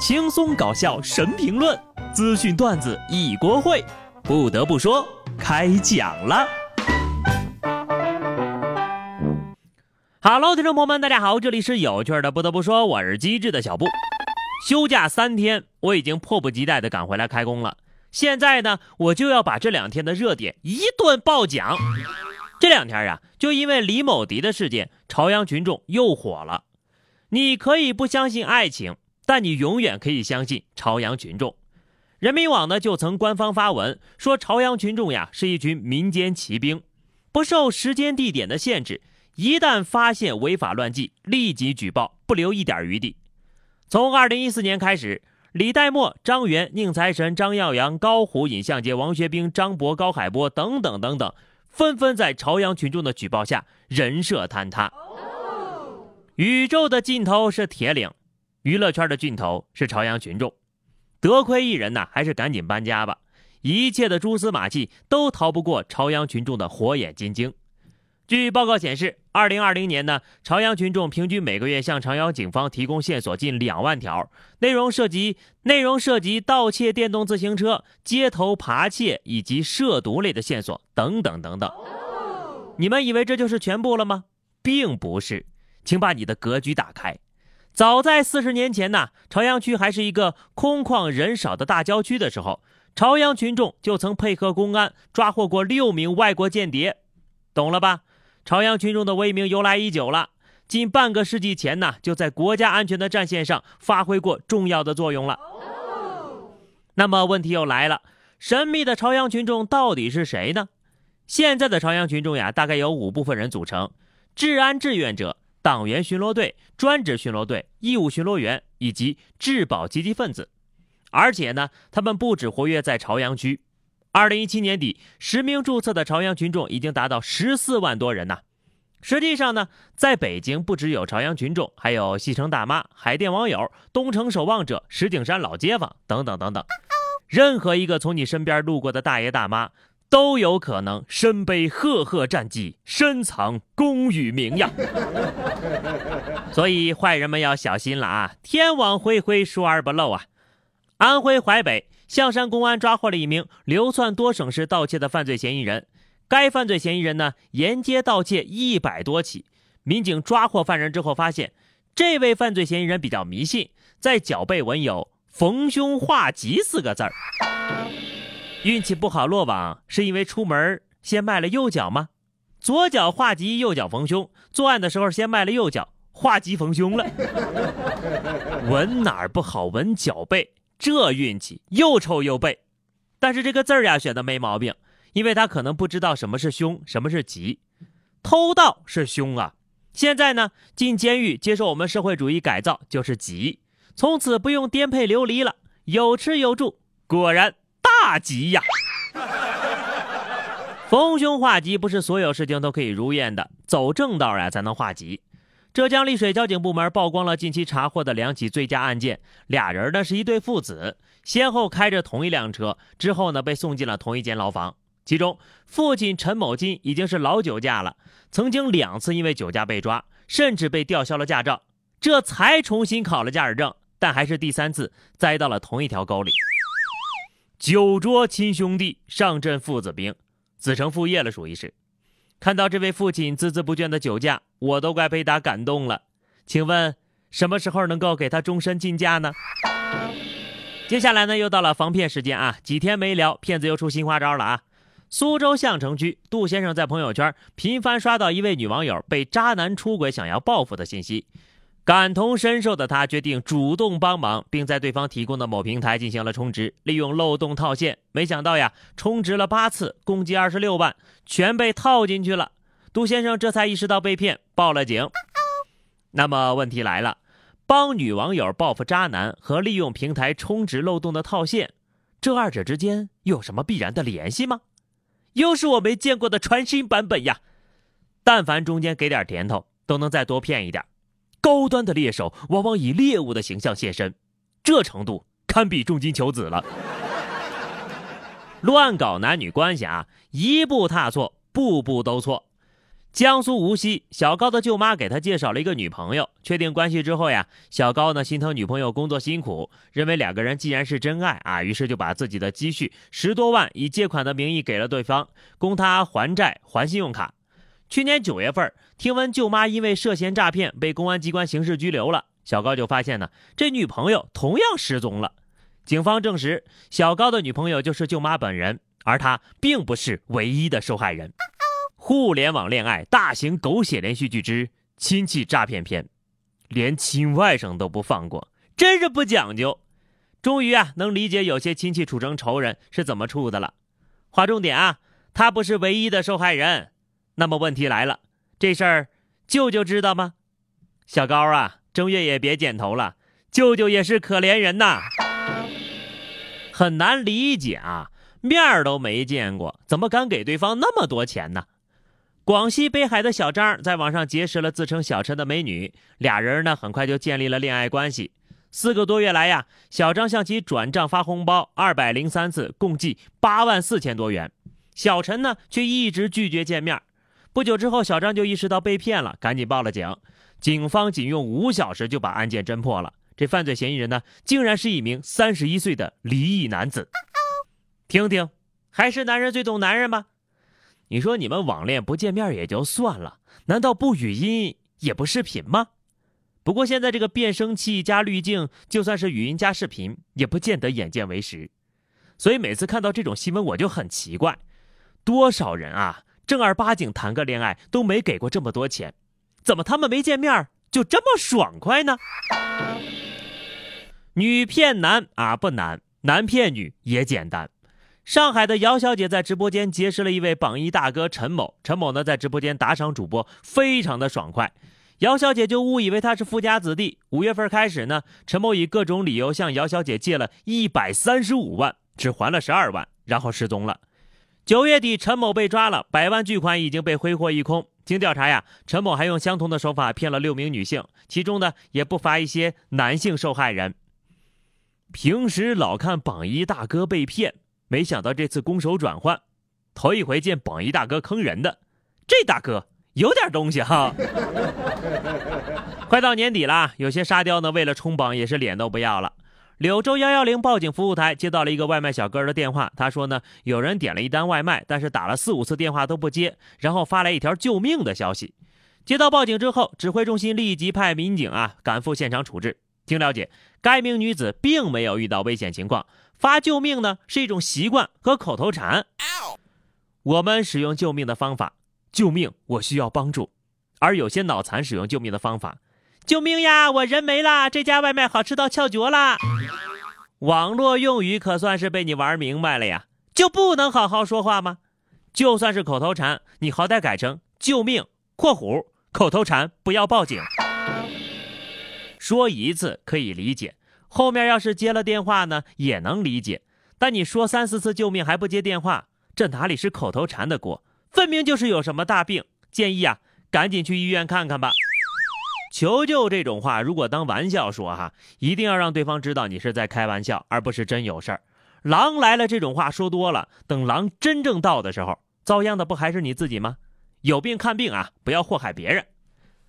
轻松搞笑神评论，资讯段子一锅烩。不得不说，开讲了。Hello，听众朋友们，大家好，这里是有趣的。不得不说，我是机智的小布。休假三天，我已经迫不及待的赶回来开工了。现在呢，我就要把这两天的热点一顿爆讲。这两天啊，就因为李某迪的事件，朝阳群众又火了。你可以不相信爱情，但你永远可以相信朝阳群众。人民网呢就曾官方发文说，朝阳群众呀是一群民间骑兵，不受时间地点的限制，一旦发现违法乱纪，立即举报，不留一点余地。从二零一四年开始。李代沫、张元、宁财神、张耀扬、高虎、尹相杰、王学兵、张博、高海波等等等等，纷纷在朝阳群众的举报下人设坍塌。宇宙的尽头是铁岭，娱乐圈的尽头是朝阳群众。得亏一人呐，还是赶紧搬家吧。一切的蛛丝马迹都逃不过朝阳群众的火眼金睛。据报告显示，二零二零年呢，朝阳群众平均每个月向朝阳警方提供线索近两万条，内容涉及内容涉及盗窃电动自行车、街头扒窃以及涉毒类的线索等等等等。你们以为这就是全部了吗？并不是，请把你的格局打开。早在四十年前呢，朝阳区还是一个空旷人少的大郊区的时候，朝阳群众就曾配合公安抓获过六名外国间谍，懂了吧？朝阳群众的威名由来已久了，近半个世纪前呢，就在国家安全的战线上发挥过重要的作用了。那么问题又来了，神秘的朝阳群众到底是谁呢？现在的朝阳群众呀，大概有五部分人组成：治安志愿者、党员巡逻队、专职巡逻队、义务巡逻员以及治保积极分子。而且呢，他们不止活跃在朝阳区。二零一七年底，实名注册的朝阳群众已经达到十四万多人呐。实际上呢，在北京不只有朝阳群众，还有西城大妈、海淀网友、东城守望者、石景山老街坊等等等等。任何一个从你身边路过的大爷大妈，都有可能身背赫赫战绩，深藏功与名呀。所以坏人们要小心了啊！天网恢恢，疏而不漏啊！安徽淮北。象山公安抓获了一名流窜多省市盗窃的犯罪嫌疑人。该犯罪嫌疑人呢，沿街盗窃一百多起。民警抓获犯人之后，发现这位犯罪嫌疑人比较迷信，在脚背纹有“逢凶化吉”四个字儿。运气不好落网，是因为出门先迈了右脚吗？左脚画吉，右脚逢凶。作案的时候先迈了右脚，画吉逢凶了。闻哪儿不好？闻脚背。这运气又臭又背，但是这个字儿呀选的没毛病，因为他可能不知道什么是凶，什么是吉。偷盗是凶啊，现在呢进监狱接受我们社会主义改造就是吉，从此不用颠沛流离了，有吃有住，果然大吉呀！逢凶化吉不是所有事情都可以如愿的，走正道呀才能化吉。浙江丽水交警部门曝光了近期查获的两起醉驾案件，俩人呢是一对父子，先后开着同一辆车，之后呢被送进了同一间牢房。其中，父亲陈某金已经是老酒驾了，曾经两次因为酒驾被抓，甚至被吊销了驾照，这才重新考了驾驶证，但还是第三次栽到了同一条沟里。酒桌亲兄弟，上阵父子兵，子承父业了，属于是。看到这位父亲孜孜不倦的酒驾，我都快被他感动了。请问什么时候能够给他终身禁驾呢？接下来呢，又到了防骗时间啊！几天没聊，骗子又出新花招了啊！苏州相城区杜先生在朋友圈频繁刷到一位女网友被渣男出轨想要报复的信息。感同身受的他决定主动帮忙，并在对方提供的某平台进行了充值，利用漏洞套现。没想到呀，充值了八次，共计二十六万，全被套进去了。杜先生这才意识到被骗，报了警。那么问题来了，帮女网友报复渣男和利用平台充值漏洞的套现，这二者之间有什么必然的联系吗？又是我没见过的全新版本呀！但凡中间给点甜头，都能再多骗一点。高端的猎手往往以猎物的形象现身，这程度堪比重金求子了。乱搞男女关系啊，一步踏错，步步都错。江苏无锡，小高的舅妈给他介绍了一个女朋友。确定关系之后呀，小高呢心疼女朋友工作辛苦，认为两个人既然是真爱啊，于是就把自己的积蓄十多万以借款的名义给了对方，供他还债还信用卡。去年九月份，听闻舅妈因为涉嫌诈骗被公安机关刑事拘留了，小高就发现呢，这女朋友同样失踪了。警方证实，小高的女朋友就是舅妈本人，而他并不是唯一的受害人。互联网恋爱大型狗血连续剧之亲戚诈骗篇，连亲外甥都不放过，真是不讲究。终于啊，能理解有些亲戚处成仇人是怎么处的了。划重点啊，他不是唯一的受害人。那么问题来了，这事儿舅舅知道吗？小高啊，正月也别剪头了，舅舅也是可怜人呐，很难理解啊，面都没见过，怎么敢给对方那么多钱呢？广西北海的小张在网上结识了自称小陈的美女，俩人呢很快就建立了恋爱关系。四个多月来呀，小张向其转账发红包二百零三次，共计八万四千多元。小陈呢却一直拒绝见面。不久之后，小张就意识到被骗了，赶紧报了警。警方仅用五小时就把案件侦破了。这犯罪嫌疑人呢，竟然是一名三十一岁的离异男子。听听，还是男人最懂男人吗？你说你们网恋不见面也就算了，难道不语音也不视频吗？不过现在这个变声器加滤镜，就算是语音加视频，也不见得眼见为实。所以每次看到这种新闻，我就很奇怪，多少人啊，正儿八经谈个恋爱都没给过这么多钱，怎么他们没见面就这么爽快呢？女骗男啊不难，男骗女也简单。上海的姚小姐在直播间结识了一位榜一大哥陈某，陈某呢在直播间打赏主播，非常的爽快，姚小姐就误以为他是富家子弟。五月份开始呢，陈某以各种理由向姚小姐借了一百三十五万，只还了十二万，然后失踪了。九月底，陈某被抓了，百万巨款已经被挥霍一空。经调查呀，陈某还用相同的手法骗了六名女性，其中呢也不乏一些男性受害人。平时老看榜一大哥被骗。没想到这次攻守转换，头一回见榜一大哥坑人的，这大哥有点东西哈。快到年底了，有些沙雕呢为了冲榜也是脸都不要了。柳州幺幺零报警服务台接到了一个外卖小哥的电话，他说呢有人点了一单外卖，但是打了四五次电话都不接，然后发来一条救命的消息。接到报警之后，指挥中心立即派民警啊赶赴现场处置。经了解，该名女子并没有遇到危险情况。发救命呢是一种习惯和口头禅。我们使用救命的方法，救命，我需要帮助。而有些脑残使用救命的方法，救命呀，我人没了，这家外卖好吃到翘脚了。网络用语可算是被你玩明白了呀，就不能好好说话吗？就算是口头禅，你好歹改成救命（括弧口头禅不要报警）。说一次可以理解。后面要是接了电话呢，也能理解。但你说三四次救命还不接电话，这哪里是口头禅的锅，分明就是有什么大病。建议啊，赶紧去医院看看吧。求救这种话，如果当玩笑说哈，一定要让对方知道你是在开玩笑，而不是真有事儿。狼来了这种话说多了，等狼真正到的时候，遭殃的不还是你自己吗？有病看病啊，不要祸害别人。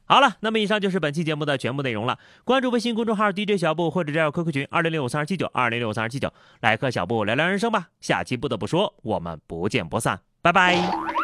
好了，那么以上就是本期节目的全部内容了。关注微信公众号 DJ 小布或者加入 QQ 群二零六五三二七九二零六五三二七九，来和小布聊聊人生吧。下期不得不说，我们不见不散，拜拜。